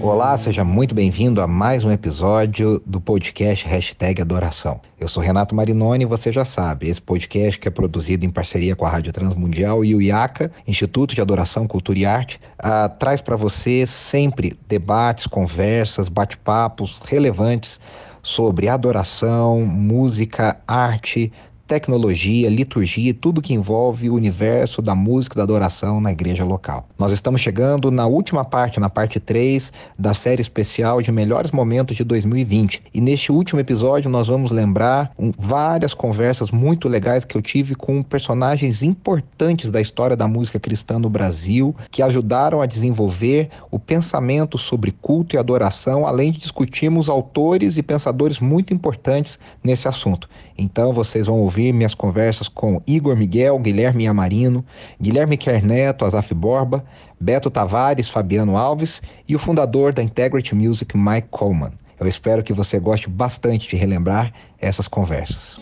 Olá, seja muito bem-vindo a mais um episódio do podcast Hashtag Adoração. Eu sou Renato Marinoni e você já sabe, esse podcast que é produzido em parceria com a Rádio Transmundial e o IACA, Instituto de Adoração, Cultura e Arte, uh, traz para você sempre debates, conversas, bate-papos relevantes sobre adoração, música, arte, tecnologia, liturgia e tudo que envolve o universo da música e da adoração na igreja local. Nós estamos chegando na última parte, na parte 3 da série especial de melhores momentos de 2020. E neste último episódio nós vamos lembrar um, várias conversas muito legais que eu tive com personagens importantes da história da música cristã no Brasil, que ajudaram a desenvolver o pensamento sobre culto e adoração, além de discutirmos autores e pensadores muito importantes nesse assunto. Então vocês vão ouvir minhas conversas com Igor Miguel, Guilherme Amarino, Guilherme Kerneto, Azaf Borba, Beto Tavares, Fabiano Alves e o fundador da Integrity Music, Mike Coleman. Eu espero que você goste bastante de relembrar essas conversas.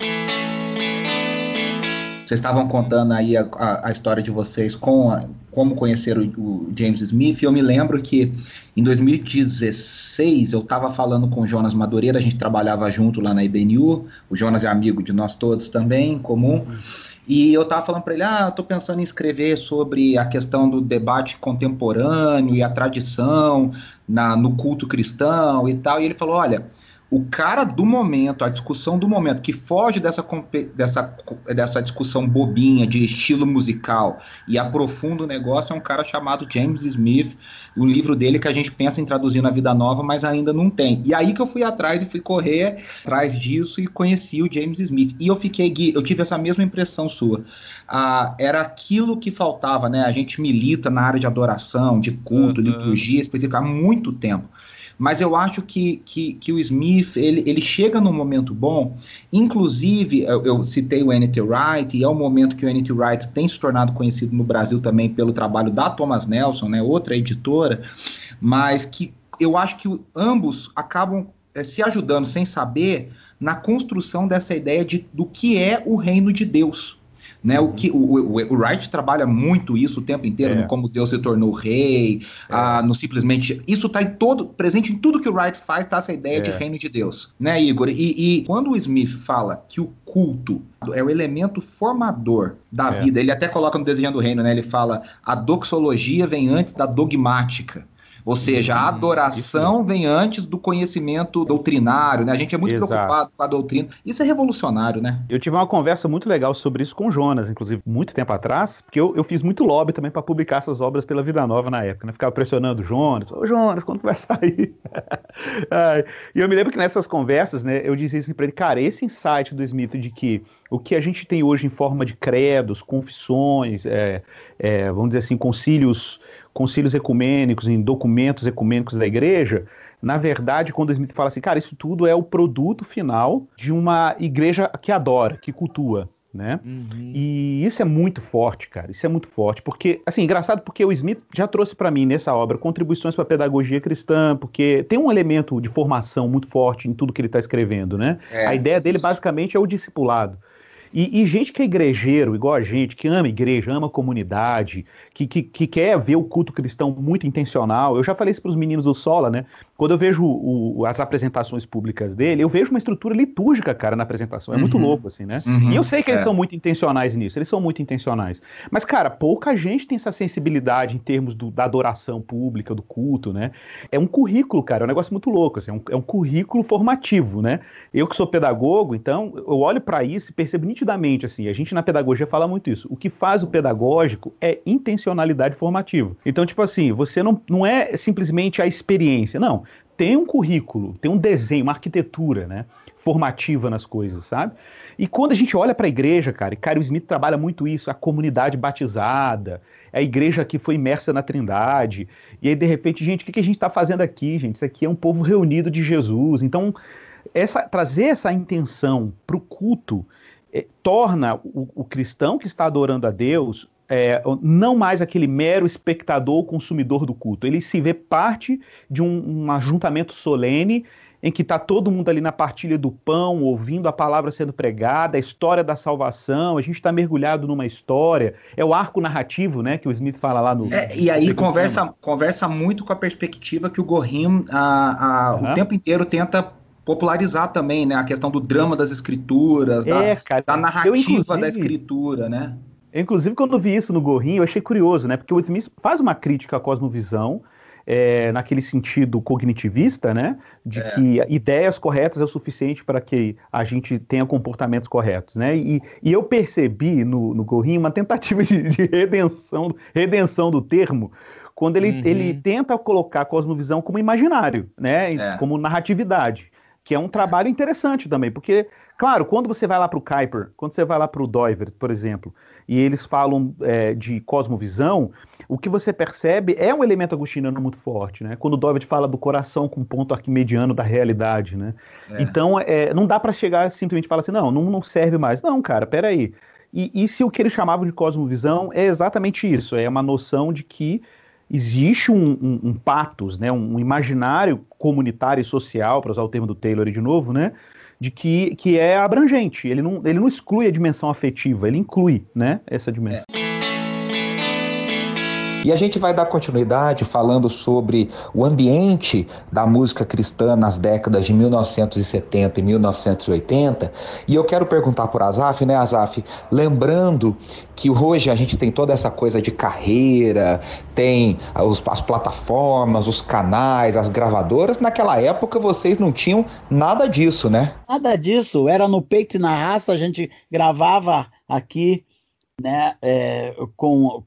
Vocês estavam contando aí a, a, a história de vocês com a, como conhecer o, o, James Smith. Eu me lembro que em 2016 eu estava falando com o Jonas Madureira, a gente trabalhava junto lá na IBNU. O Jonas é amigo de nós todos também, comum. E eu estava falando para ele: ah, estou pensando em escrever sobre a questão do debate contemporâneo e a tradição na, no culto cristão e tal. E ele falou: olha o cara do momento, a discussão do momento, que foge dessa, dessa, dessa discussão bobinha de estilo musical e aprofunda o negócio, é um cara chamado James Smith. O livro dele que a gente pensa em traduzir na Vida Nova, mas ainda não tem. E aí que eu fui atrás e fui correr atrás disso e conheci o James Smith. E eu fiquei, eu tive essa mesma impressão sua. Ah, era aquilo que faltava, né? A gente milita na área de adoração, de culto, uhum. liturgia específica há muito tempo. Mas eu acho que, que, que o Smith, ele, ele chega num momento bom, inclusive, eu, eu citei o N.T. Wright, e é o momento que o N.T. Wright tem se tornado conhecido no Brasil também pelo trabalho da Thomas Nelson, né, outra editora, mas que eu acho que ambos acabam é, se ajudando sem saber na construção dessa ideia de, do que é o reino de Deus. Né? O, que, o, o, o Wright trabalha muito isso o tempo inteiro, é. no como Deus se tornou rei, é. ah, no simplesmente. Isso está em todo, presente em tudo que o Wright faz, está essa ideia é. de reino de Deus, né, Igor? E, e, quando o Smith fala que o culto é o elemento formador da é. vida, ele até coloca no Desejando o Reino, né? Ele fala a doxologia vem antes da dogmática. Ou seja, a uhum. adoração vem antes do conhecimento doutrinário, né? A gente é muito Exato. preocupado com a doutrina. Isso é revolucionário, né? Eu tive uma conversa muito legal sobre isso com o Jonas, inclusive, muito tempo atrás, porque eu, eu fiz muito lobby também para publicar essas obras pela Vida Nova na época, né? Ficava pressionando o Jonas, ô Jonas, quando vai sair? e eu me lembro que nessas conversas, né, eu dizia assim para ele, cara, esse insight do Smith de que o que a gente tem hoje em forma de credos, confissões, é, é, vamos dizer assim, concílios concílios ecumênicos, em documentos ecumênicos da igreja, na verdade, quando Smith fala assim, cara, isso tudo é o produto final de uma igreja que adora, que cultua. Né? Uhum. E isso é muito forte, cara. Isso é muito forte, porque assim, engraçado porque o Smith já trouxe para mim nessa obra contribuições para a pedagogia cristã, porque tem um elemento de formação muito forte em tudo que ele está escrevendo, né? É, a ideia dele basicamente é o discipulado. E, e, gente que é igrejeiro, igual a gente, que ama igreja, ama comunidade, que, que, que quer ver o culto cristão muito intencional. Eu já falei isso para os meninos do Sola, né? Quando eu vejo o, as apresentações públicas dele, eu vejo uma estrutura litúrgica, cara, na apresentação. É uhum. muito louco, assim, né? Uhum. E eu sei que eles é. são muito intencionais nisso, eles são muito intencionais. Mas, cara, pouca gente tem essa sensibilidade em termos do, da adoração pública, do culto, né? É um currículo, cara, é um negócio muito louco, assim, é um, é um currículo formativo, né? Eu que sou pedagogo, então, eu olho para isso e percebo nitidamente, assim, a gente na pedagogia fala muito isso. O que faz o pedagógico é intencional intencionalidade formativa. Então, tipo assim, você não, não é simplesmente a experiência, não. Tem um currículo, tem um desenho, uma arquitetura, né? Formativa nas coisas, sabe? E quando a gente olha para a igreja, cara, e Caio Smith trabalha muito isso, a comunidade batizada, a igreja que foi imersa na Trindade, e aí de repente, gente, o que, que a gente está fazendo aqui, gente? Isso aqui é um povo reunido de Jesus. Então, essa, trazer essa intenção para o culto é, torna o, o, cristão que está adorando a Deus é, não mais aquele mero espectador, consumidor do culto. Ele se vê parte de um, um ajuntamento solene em que está todo mundo ali na partilha do pão, ouvindo a palavra sendo pregada, a história da salvação, a gente está mergulhado numa história, é o arco narrativo, né, que o Smith fala lá no... É, e aí conversa, conversa muito com a perspectiva que o Gorim a, a, uhum. o tempo inteiro tenta popularizar também, né, a questão do drama das escrituras, é, da, cara, da narrativa da escritura, né? Eu, inclusive, quando vi isso no Gorrinho, eu achei curioso, né, porque o Smith faz uma crítica à cosmovisão, é, naquele sentido cognitivista, né? De é. que ideias corretas é o suficiente para que a gente tenha comportamentos corretos, né? E, e eu percebi no, no Gorrinho uma tentativa de, de, redenção, redenção do termo, quando ele, uhum. ele tenta colocar a cosmovisão como imaginário, né? É. Como narratividade, que é um trabalho interessante também, porque Claro, quando você vai lá para o Kuiper, quando você vai lá para o Doiver, por exemplo, e eles falam é, de cosmovisão, o que você percebe é um elemento agostiniano muito forte, né? Quando o Doiver fala do coração com ponto arquimediano da realidade, né? É. Então, é, não dá para chegar simplesmente falar assim, não, não, não serve mais. Não, cara, peraí. E, e se o que eles chamavam de cosmovisão é exatamente isso, é uma noção de que existe um, um, um patos, né, um imaginário comunitário e social, para usar o termo do Taylor de novo, né, de que, que é abrangente. Ele não, ele não exclui a dimensão afetiva, ele inclui né, essa dimensão. É. E a gente vai dar continuidade falando sobre o ambiente da música cristã nas décadas de 1970 e 1980. E eu quero perguntar por Azaf, né, Azaf? Lembrando que hoje a gente tem toda essa coisa de carreira, tem as plataformas, os canais, as gravadoras. Naquela época vocês não tinham nada disso, né? Nada disso. Era no peito e na raça, a gente gravava aqui, né, é, com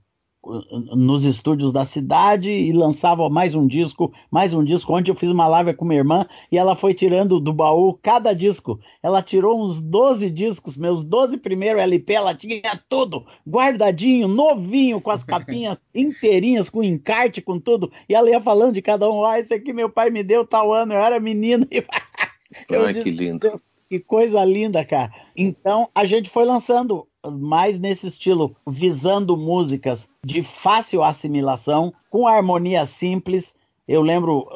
nos estúdios da cidade e lançava mais um disco, mais um disco. Ontem eu fiz uma live com minha irmã e ela foi tirando do baú cada disco. Ela tirou uns 12 discos, meus 12 primeiros LP, ela tinha tudo guardadinho, novinho, com as capinhas inteirinhas, com encarte, com tudo. E ela ia falando de cada um, ah, esse aqui meu pai me deu tal ano, eu era menina. eu Ai, disse, que lindo. Que coisa linda, cara. Então a gente foi lançando mais nesse estilo, visando músicas de fácil assimilação, com harmonia simples. Eu lembro,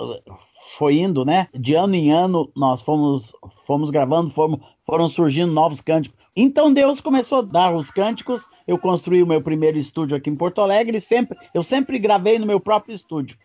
foi indo, né? De ano em ano, nós fomos, fomos gravando, fomos, foram surgindo novos cânticos. Então Deus começou a dar os cânticos. Eu construí o meu primeiro estúdio aqui em Porto Alegre. Sempre, eu sempre gravei no meu próprio estúdio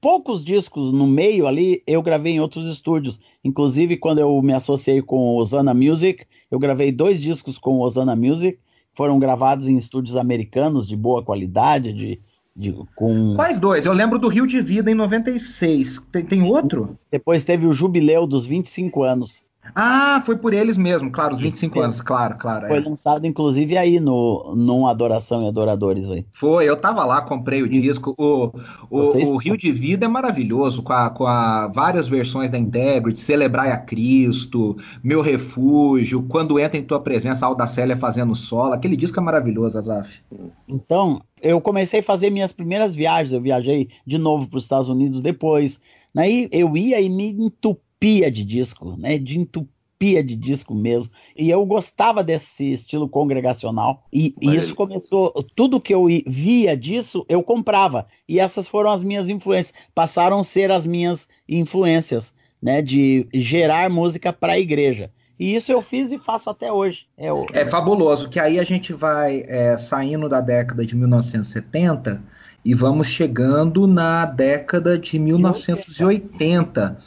poucos discos no meio ali eu gravei em outros estúdios. Inclusive, quando eu me associei com o Osana Music, eu gravei dois discos com o Osana Music. Foram gravados em estúdios americanos de boa qualidade, de, de, com... Quais dois? Eu lembro do Rio de Vida em 96. Tem, tem outro? Depois teve o Jubileu dos 25 anos. Ah, foi por eles mesmo, claro, os 25 Sim. anos, claro, claro. Foi é. lançado, inclusive, aí no, no Adoração e Adoradores aí. Foi, eu tava lá, comprei o disco. O, o, o Rio de Vida é maravilhoso, com, a, com a, várias versões da Integrity, Celebrai a Cristo, Meu Refúgio, Quando Entra em Tua Presença, Alda Célia fazendo solo. Aquele disco é maravilhoso, Azaf. Então, eu comecei a fazer minhas primeiras viagens, eu viajei de novo para os Estados Unidos depois. Aí eu ia e me entupia entupia de disco, né? De entupia de disco mesmo. E eu gostava desse estilo congregacional. E, e isso começou. Tudo que eu via disso, eu comprava. E essas foram as minhas influências. Passaram a ser as minhas influências, né? De gerar música para a igreja. E isso eu fiz e faço até hoje. É, o... é fabuloso, que aí a gente vai é, saindo da década de 1970 e vamos chegando na década de 1980.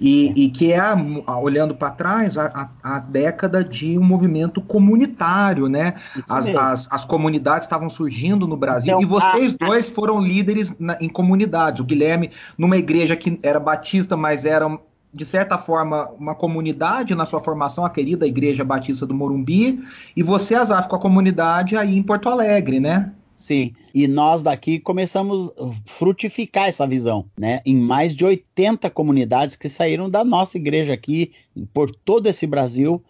E, e que é, olhando para trás, a, a, década de um movimento comunitário, né? As, as, as, comunidades estavam surgindo no Brasil então, e vocês dois foram líderes na, em comunidades. O Guilherme, numa igreja que era batista, mas era de certa forma, uma comunidade na sua formação, a querida Igreja Batista do Morumbi, e você, Azaf, com a comunidade aí em Porto Alegre, né? Sim, e nós daqui começamos a frutificar essa visão, né? Em mais de 80 comunidades que saíram da nossa igreja aqui, por todo esse Brasil,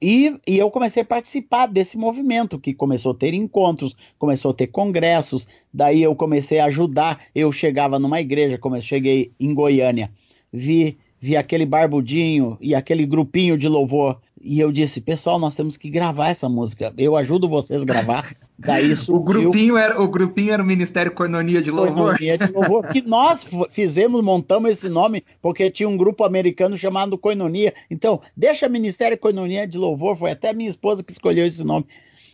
e, e, eu comecei a participar desse movimento, que começou a ter encontros, começou a ter congressos, daí eu comecei a ajudar. Eu chegava numa igreja, como eu cheguei em Goiânia, vi vi aquele barbudinho e aquele grupinho de louvor. E eu disse, pessoal, nós temos que gravar essa música. Eu ajudo vocês a gravar. Daí o grupinho era o grupinho era o Ministério Coinonia de Louvor. Coinonia de Louvor que nós fizemos, montamos esse nome porque tinha um grupo americano chamado Coinonia. Então, deixa Ministério Coinonia de Louvor, foi até minha esposa que escolheu esse nome.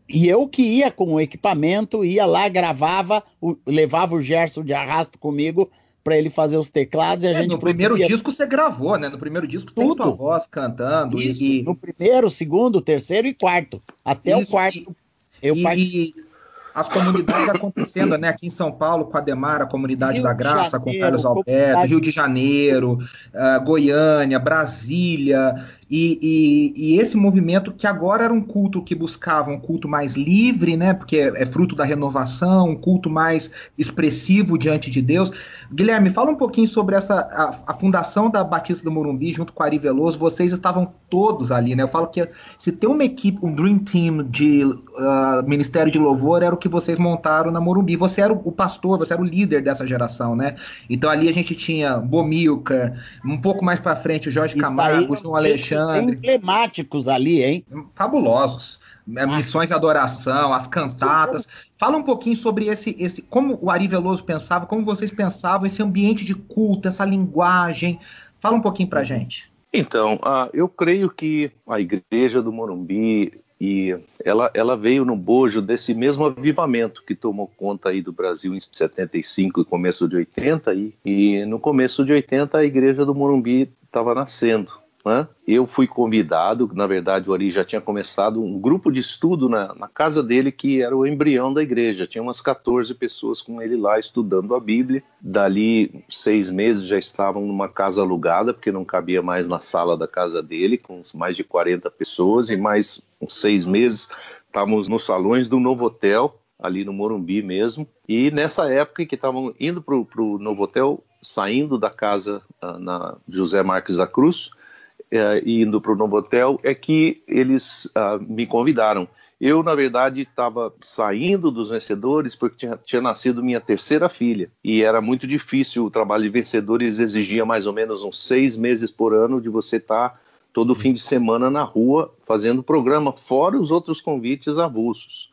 E eu que ia com o equipamento, ia lá, gravava, levava o Gerson de arrasto comigo para ele fazer os teclados e a é, gente no primeiro disco você gravou, né? No primeiro disco Tudo. tem tua voz cantando Isso, e no primeiro, segundo, terceiro e quarto, até Isso, o quarto. E, eu e, participei as comunidades acontecendo, né? Aqui em São Paulo, com a Demara, a Comunidade Rio da Graça, Janeiro, com Carlos Alberto, Rio de Janeiro, uh, Goiânia, Brasília, e, e, e, esse movimento que agora era um culto que buscava um culto mais livre, né? Porque é, é fruto da renovação, um culto mais expressivo diante de Deus. Guilherme, fala um pouquinho sobre essa a, a, fundação da Batista do Morumbi junto com Ari Veloso. Vocês estavam todos ali, né? Eu falo que se tem uma equipe, um dream team de uh, Ministério de Louvor era o que vocês montaram na Morumbi. Você era o, o pastor, você era o líder dessa geração, né? Então ali a gente tinha Bomilcar, um pouco mais para frente o Jorge Camargo, o João Alexandre emblemáticos ali, hein? Fabulosos. É, missões de adoração, as cantatas. Fala um pouquinho sobre esse, esse, como o Ari Veloso pensava, como vocês pensavam, esse ambiente de culto, essa linguagem. Fala um pouquinho pra gente. Então, uh, eu creio que a igreja do Morumbi e ela, ela veio no bojo desse mesmo avivamento que tomou conta aí do Brasil em 75 e começo de 80 e, e no começo de 80 a igreja do Morumbi estava nascendo né? Eu fui convidado, na verdade o Ari já tinha começado um grupo de estudo na, na, casa dele que era o embrião da igreja. Tinha umas 14 pessoas com ele lá estudando a Bíblia. Dali seis meses já estavam numa casa alugada, porque não cabia mais na sala da casa dele, com mais de 40 pessoas, e mais uns seis meses estávamos nos salões do novo hotel, ali no Morumbi mesmo. E nessa época que estavam indo para o novo hotel, saindo da casa uh, na José Marques da Cruz, é, indo para o novo hotel é que eles uh, me convidaram. Eu, na verdade, estava saindo dos vencedores porque tinha, tinha, nascido minha terceira filha e era muito difícil. O trabalho de vencedores exigia mais ou menos uns seis meses por ano de você estar tá todo fim de semana na rua fazendo programa, fora os outros convites avulsos.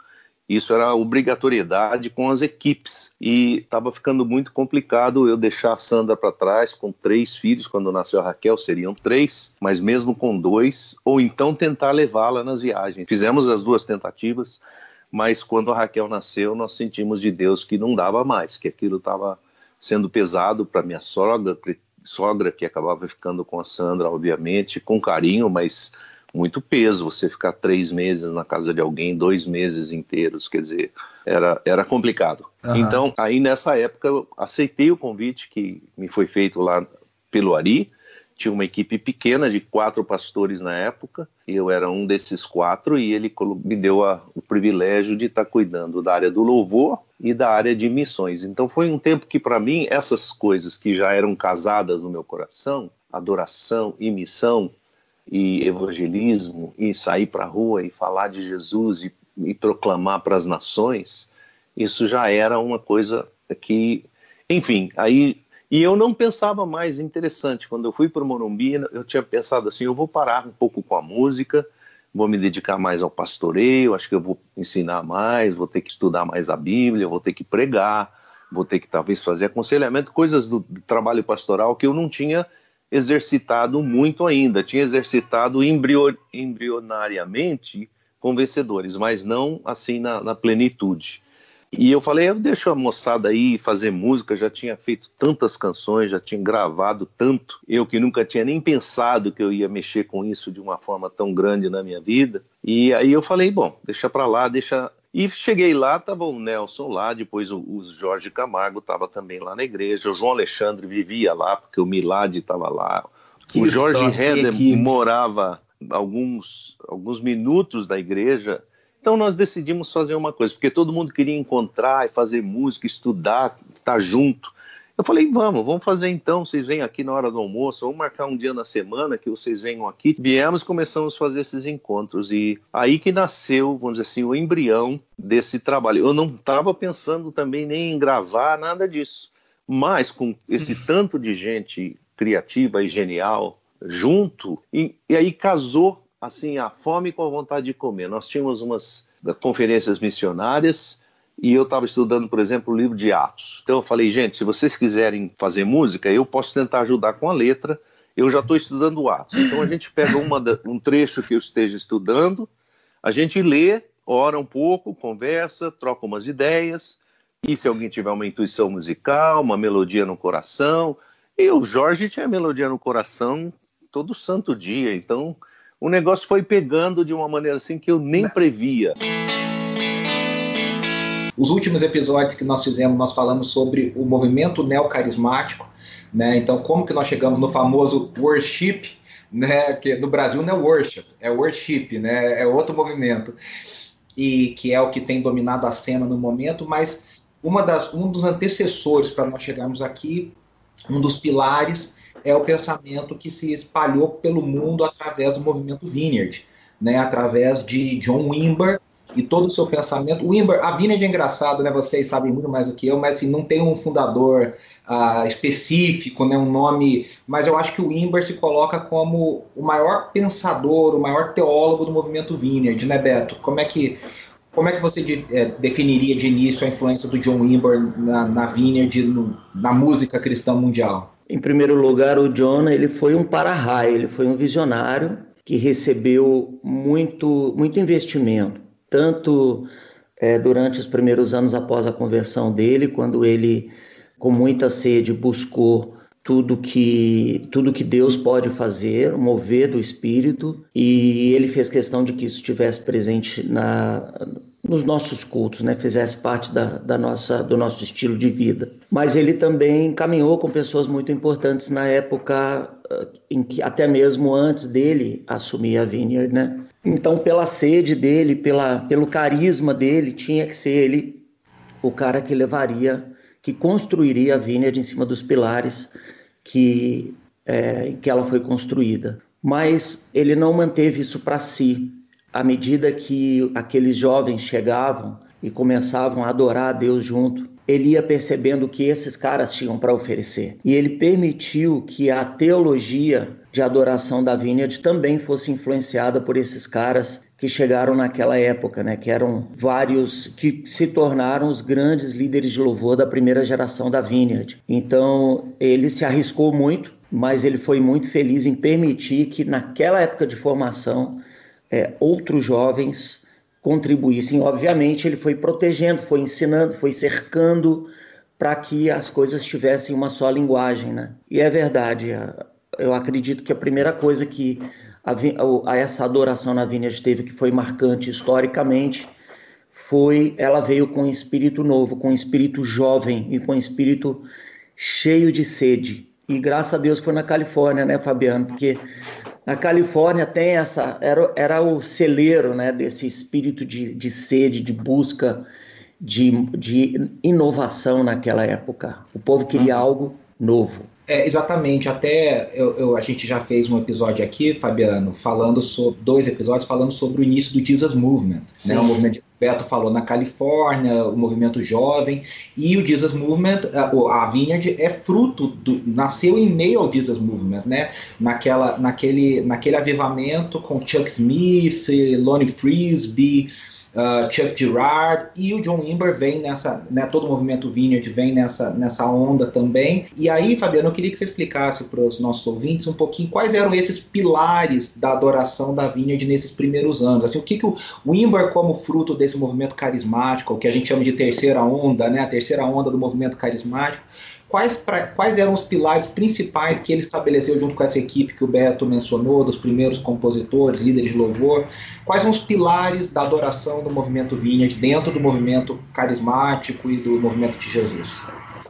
Isso era obrigatoriedade com as equipes e estava ficando muito complicado eu deixar a Sandra para trás com três filhos. Quando nasceu a Raquel seriam três, mas mesmo com dois, ou então tentar levá-la nas viagens. Fizemos as duas tentativas, mas quando a Raquel nasceu, nós sentimos de Deus que não dava mais, que aquilo estava sendo pesado para minha sogra, sogra que acabava ficando com a Sandra, obviamente, com carinho, mas muito peso você ficar três meses na casa de alguém, dois meses inteiros, quer dizer, era, era complicado. Uhum. Então, aí nessa época eu aceitei o convite que me foi feito lá pelo Ari, tinha uma equipe pequena de quatro pastores na época, eu era um desses quatro e ele me deu a, o privilégio de estar cuidando da área do louvor e da área de missões. Então foi um tempo que para mim essas coisas que já eram casadas no meu coração, adoração e missão, e evangelismo e sair para a rua e falar de Jesus e, e proclamar para as nações, isso já era uma coisa que, enfim, aí e eu não pensava mais interessante. Quando eu fui para o Morumbi, eu tinha pensado assim, eu vou parar um pouco com a música, vou me dedicar mais ao pastoreio, acho que eu vou ensinar mais, vou ter que estudar mais a Bíblia, vou ter que pregar, vou ter que talvez fazer aconselhamento, coisas do, do trabalho pastoral que eu não tinha exercitado muito ainda, tinha exercitado embrio, embrionariamente com vencedores, mas não assim na, na, plenitude. E eu falei, eu deixo a moçada aí fazer música, já tinha feito tantas canções, já tinha gravado tanto, eu que nunca tinha nem pensado que eu ia mexer com isso de uma forma tão grande na minha vida. E aí eu falei, bom, deixa para lá, deixa e cheguei lá, tava o Nelson lá, depois o, o Jorge Camargo estava também lá na igreja, o João Alexandre vivia lá, porque o Milad estava lá. Que o Jorge Heder morava alguns, alguns minutos da igreja. Então nós decidimos fazer uma coisa, porque todo mundo queria encontrar e fazer música, estudar, estar junto. Eu falei, vamos, vamos fazer então. Vocês vêm aqui na hora do almoço, vamos marcar um dia na semana que vocês venham aqui. Viemos, começamos a fazer esses encontros e aí que nasceu, vamos dizer assim, o embrião desse trabalho. Eu não estava pensando também nem em gravar nada disso, mas com esse tanto de gente criativa e genial junto, e, e aí casou assim a fome com a vontade de comer. Nós tínhamos umas conferências missionárias e eu estava estudando, por exemplo, o livro de Atos. Então eu falei, gente, se vocês quiserem fazer música, eu posso tentar ajudar com a letra. Eu já estou estudando Atos. Então a gente pega da, um trecho que eu esteja estudando, a gente lê, ora um pouco, conversa, troca umas ideias. E se alguém tiver uma intuição musical, uma melodia no coração. E o Jorge tinha melodia no coração todo santo dia. Então o negócio foi pegando de uma maneira assim que eu nem previa. Os últimos episódios que nós fizemos, nós falamos sobre o movimento neocarismático, né? Então, como que nós chegamos no famoso worship, né? Que no Brasil não é worship, é worship, né? É outro movimento e que é o que tem dominado a cena no momento, mas uma das, um dos antecessores para nós chegarmos aqui, um dos pilares é o pensamento que se espalhou pelo mundo através do movimento Vineyard, né? Através de John Wimber, e todo o seu pensamento. O Wimber, a Vineyard é engraçado, né? Vocês sabem muito mais do que eu, mas assim, não tem um fundador uh, específico, né? Um nome. Mas eu acho que o Wimber se coloca como o maior pensador, o maior teólogo do movimento Vineyard, né, Beto? Como é que como é que você é, definiria de início a influência do John Wimber na, na Vineyard, no, na música cristã mundial? Em primeiro lugar, o John ele foi um para-raio, ele foi um visionário que recebeu muito, muito investimento tanto é, durante os primeiros anos após a conversão dele, quando ele, com muita sede, buscou tudo que tudo que Deus pode fazer, mover do Espírito, e ele fez questão de que isso estivesse presente na, nos nossos cultos, né? fizesse parte da, da, nossa, do nosso estilo de vida. Mas ele também caminhou com pessoas muito importantes na época ah, em que até mesmo antes dele assumir a Vineyard, né? Então, pela sede dele, pela, pelo carisma dele, tinha que ser ele o cara que levaria, que construiria a Vineyard em cima dos pilares que, é, que ela foi construída. Mas ele não manteve isso para si. À medida que aqueles jovens chegavam e começavam a adorar a Deus junto, ele ia percebendo o que esses caras tinham para oferecer. E ele permitiu que a teologia de adoração da Vineyard também fosse influenciada por esses caras que chegaram naquela época, né, que eram vários que se tornaram os grandes líderes de louvor da primeira geração da Vineyard. Então, ele se arriscou muito, mas ele foi muito feliz em permitir que naquela época de formação é, outros jovens contribuíssem. Obviamente, ele foi protegendo, foi ensinando, foi cercando para que as coisas tivessem uma só linguagem, né? E é verdade, eu acredito que a primeira coisa que a, a essa adoração na Vineyard teve que foi marcante historicamente foi ela veio com um espírito novo, com um espírito jovem e com um espírito cheio de sede. E graças a Deus foi na Califórnia, né, Fabiano? Porque na Califórnia tem essa era, era o celeiro, né, desse espírito de, de sede, de busca, de, de inovação naquela época. O povo queria uhum. algo novo. É, exatamente, até eu, eu, a gente já fez um episódio aqui, Fabiano, falando sobre dois episódios falando sobre o início do Jesus Movement, né? O movimento o Beto falou na Califórnia, o movimento jovem, e o Jesus Movement, a, a Vineyard é fruto do, nasceu em meio ao Jesus Movement, né? Naquela, naquele, naquele avivamento com Chuck Smith, Lonnie Frisbee, uh, Chuck Girard e o John Wimber vem nessa, né, todo o movimento Vineyard vem nessa, nessa onda também. E aí, Fabiano, eu queria que você explicasse para os nossos ouvintes um pouquinho quais eram esses pilares da adoração da Vineyard nesses primeiros anos. Assim, o que, que o Wimber, como fruto desse movimento carismático, o que a gente chama de terceira onda, né, a terceira onda do movimento carismático, quais, pra, quais eram os pilares principais que ele estabeleceu junto com essa equipe que o Beto mencionou, dos primeiros compositores, líderes de louvor? Quais são os pilares da adoração do movimento Vineyard dentro do movimento carismático e do movimento de Jesus?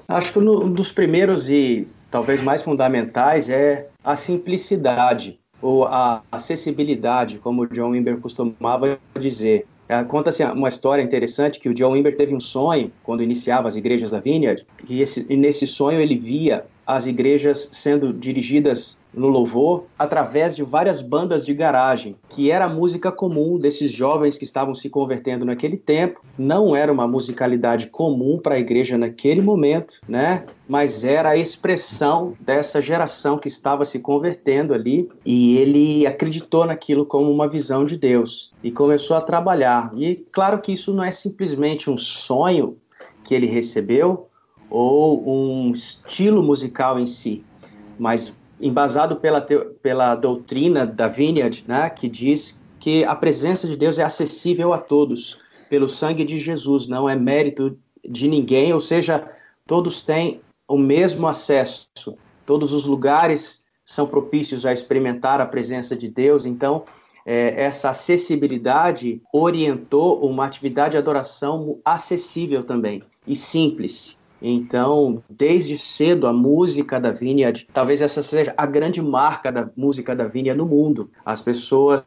Acho que um dos primeiros e talvez mais fundamentais é a simplicidade ou a acessibilidade, como o John Wimber costumava dizer. É, conta-se uma história interessante que o John Wimber teve um sonho quando iniciava as igrejas da Vineyard, e, esse, e nesse sonho ele via as igrejas sendo dirigidas no louvor através de várias bandas de garagem, que era a música comum desses jovens que estavam se convertendo naquele tempo. Não era uma musicalidade comum para a igreja naquele momento, né? Mas era a expressão dessa geração que estava se convertendo ali e ele acreditou naquilo como uma visão de Deus e começou a trabalhar. E claro que isso não é simplesmente um sonho que ele recebeu ou um estilo musical em si, mas embasado pela, pela doutrina da Vineyard, né, que diz que a presença de Deus é acessível a todos pelo sangue de Jesus, não é mérito de ninguém, ou seja, todos têm o mesmo acesso, todos os lugares são propícios a experimentar a presença de Deus, então é, essa acessibilidade orientou uma atividade de adoração acessível também e simples. Então, desde cedo, a música da Vineyard, talvez essa seja a grande marca da música da Vineyard no mundo. As pessoas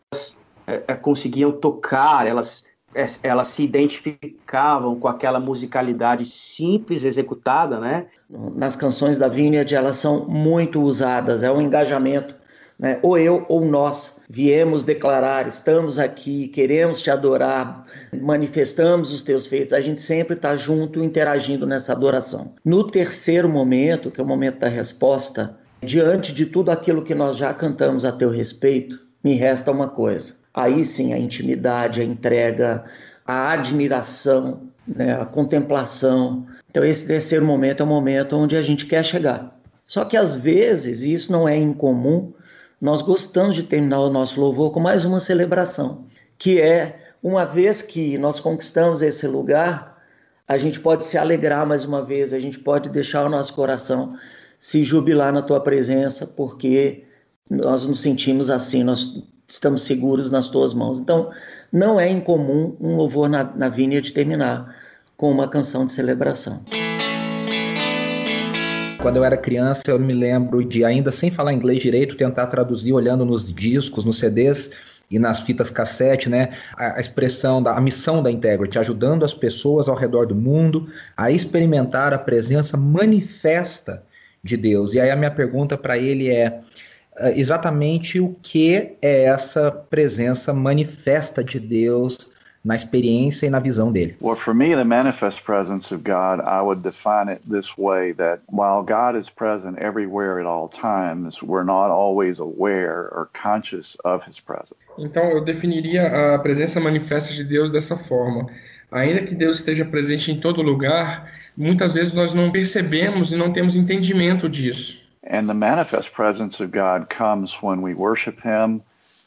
é, é, conseguiam tocar, elas, é, elas se identificavam com aquela musicalidade simples executada, né? Nas canções da Vineyard, elas são muito usadas, é um engajamento né? Ou eu ou nós viemos declarar, estamos aqui, queremos te adorar, manifestamos os teus feitos, a gente sempre está junto interagindo nessa adoração. No terceiro momento, que é o momento da resposta, diante de tudo aquilo que nós já cantamos a teu respeito, me resta uma coisa. Aí sim a intimidade, a entrega, a admiração, né, a contemplação. Então, esse terceiro momento é o momento onde a gente quer chegar. Só que às vezes, e isso não é incomum, nós gostamos de terminar o nosso louvor com mais uma celebração, que é uma vez que nós conquistamos esse lugar, a gente pode se alegrar mais uma vez, a gente pode deixar o nosso coração se jubilar na tua presença, porque nós nos sentimos assim, nós estamos seguros nas tuas mãos. Então, não é incomum um louvor na, na de terminar com uma canção de celebração. Quando eu era criança, eu me lembro de, ainda sem falar inglês direito, tentar traduzir olhando nos discos, nos CDs e nas fitas cassete, né? A, expressão da a missão da Integrity, ajudando as pessoas ao redor do mundo a experimentar a presença manifesta de Deus. E aí a minha pergunta para ele é uh, exatamente o que é essa presença manifesta de Deus na experiência e na visão dele. Well, for me, the manifest presence of God, I would define it this way: that while God is present everywhere at all times, we're not always aware or conscious of His presence. Então, eu definiria a presença manifesta de Deus dessa forma. Ainda que Deus esteja presente em todo lugar, muitas vezes nós não percebemos e não temos entendimento disso. And the manifest presence of God comes when we worship Him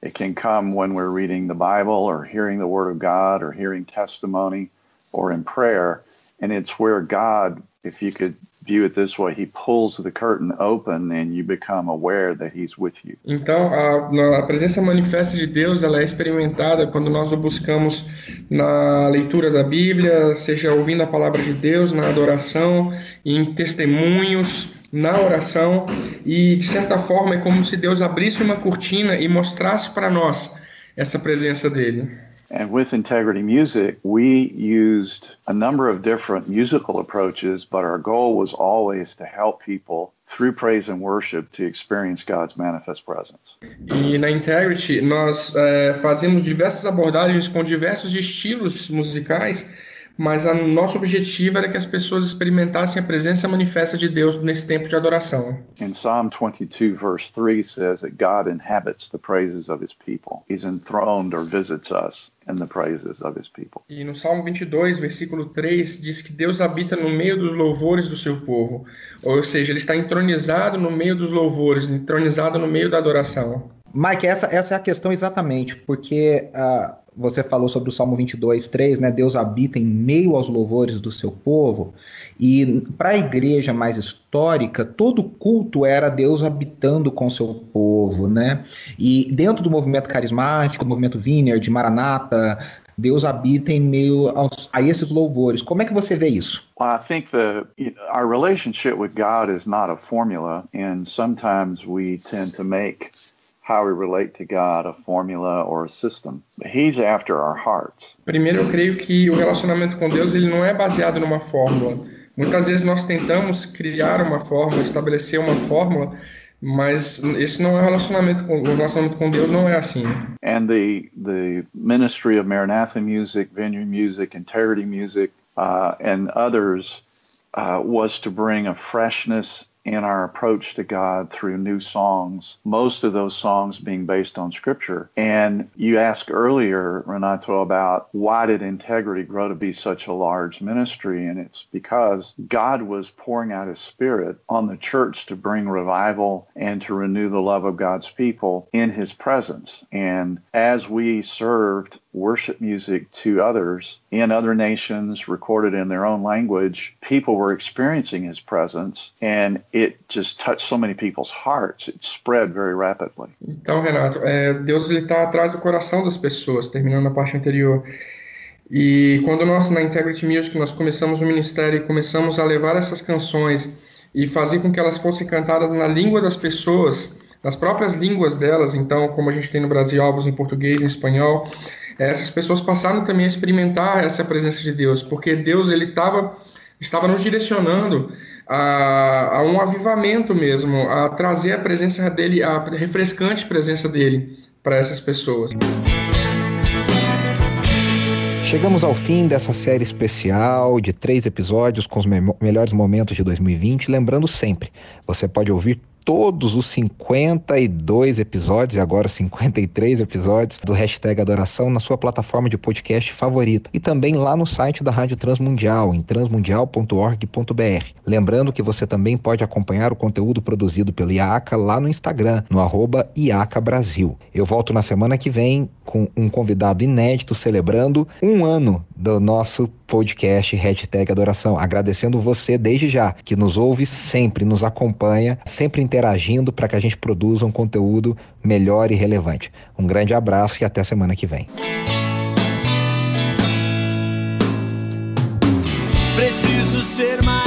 It can come when we're reading the Bible or hearing the Word of God or hearing testimony or in prayer. And it's where God, if you could view it this way, He pulls the curtain open and you become aware that He's with you. Então, a, a presença manifesta de Deus ela é experimentada quando nós o buscamos na leitura da Bíblia, seja ouvindo a palavra de Deus, na adoração, em testemunhos na oração e de certa forma é como se Deus abrisse uma cortina e mostrasse para nós essa presença dele. And with Integrity Music, we used a number of different musical approaches, but our goal was always to help people through praise and worship to experience God's manifest presence. E na Integrity nós é, fazemos diversas abordagens com diversos estilos musicais mas o nosso objetivo era que as pessoas experimentassem a presença manifesta de Deus nesse tempo de adoração. In Psalm 22 verse 3 says that God inhabits the praises of his people. He's enthroned or visits us in the praises of his people. E no Salmo 22, versículo 3 diz que Deus habita no meio dos louvores do seu povo. Ou seja, ele está entronizado no meio dos louvores, entronizado no meio da adoração. Mike, essa, essa é a questão exatamente, porque uh, você falou sobre o Salmo 22, 3, né? Deus habita em meio aos louvores do seu povo. E para a igreja mais histórica, todo culto era Deus habitando com seu povo, né? E dentro do movimento carismático, do movimento Vineyard, Maranata, Deus habita em meio aos, a esses louvores. Como é que você vê isso? Well, I think the our relationship with God is not a formula, and sometimes we tend to make how we relate to God, a formula or a system. He's after our hearts. Primeiro, eu creio que o relacionamento com Deus ele não é baseado numa fórmula. Muitas vezes nós tentamos criar uma fórmula, estabelecer uma fórmula, mas esse não é relacionamento com o relacionamento com Deus não é assim. And the the ministry of Maranatha Music, Vineyard Music, Integrity Music, uh, and others uh, was to bring a freshness in our approach to God through new songs, most of those songs being based on scripture. And you asked earlier, Renato, about why did integrity grow to be such a large ministry? And it's because God was pouring out his spirit on the church to bring revival and to renew the love of God's people in his presence. And as we served worship music to others in other nations, recorded in their own language, people were experiencing his presence and it just touched so many people's hearts. It spread very rapidly. Então, Renato, é, Deus está atrás do coração das pessoas, terminando a parte anterior. E quando nós, na Integrity Music, nós começamos o ministério e começamos a levar essas canções e fazer com que elas fossem cantadas na língua das pessoas, nas próprias línguas delas, então, como a gente tem no Brasil, álbuns em português, em espanhol, essas pessoas passaram também a experimentar essa presença de Deus, porque Deus ele tava, estava nos direcionando a, a, um avivamento mesmo, a trazer a presença dele, a refrescante presença dele para essas pessoas. Chegamos ao fim dessa série especial de três episódios com os me melhores momentos de 2020. Lembrando sempre, você pode ouvir todos os 52 episódios, e agora 53 episódios, do Hashtag Adoração na sua plataforma de podcast favorita. E também lá no site da Rádio Transmundial, em transmundial.org.br. Lembrando que você também pode acompanhar o conteúdo produzido pelo IACA lá no Instagram, no arroba IACA Brasil. Eu volto na semana que vem com um convidado inédito celebrando um ano do nosso podcast Hashtag Adoração. Agradecendo você desde já, que nos ouve sempre, nos acompanha, sempre interagindo para que a gente produza um conteúdo melhor e relevante. Um grande abraço e até semana que vem. Preciso ser mais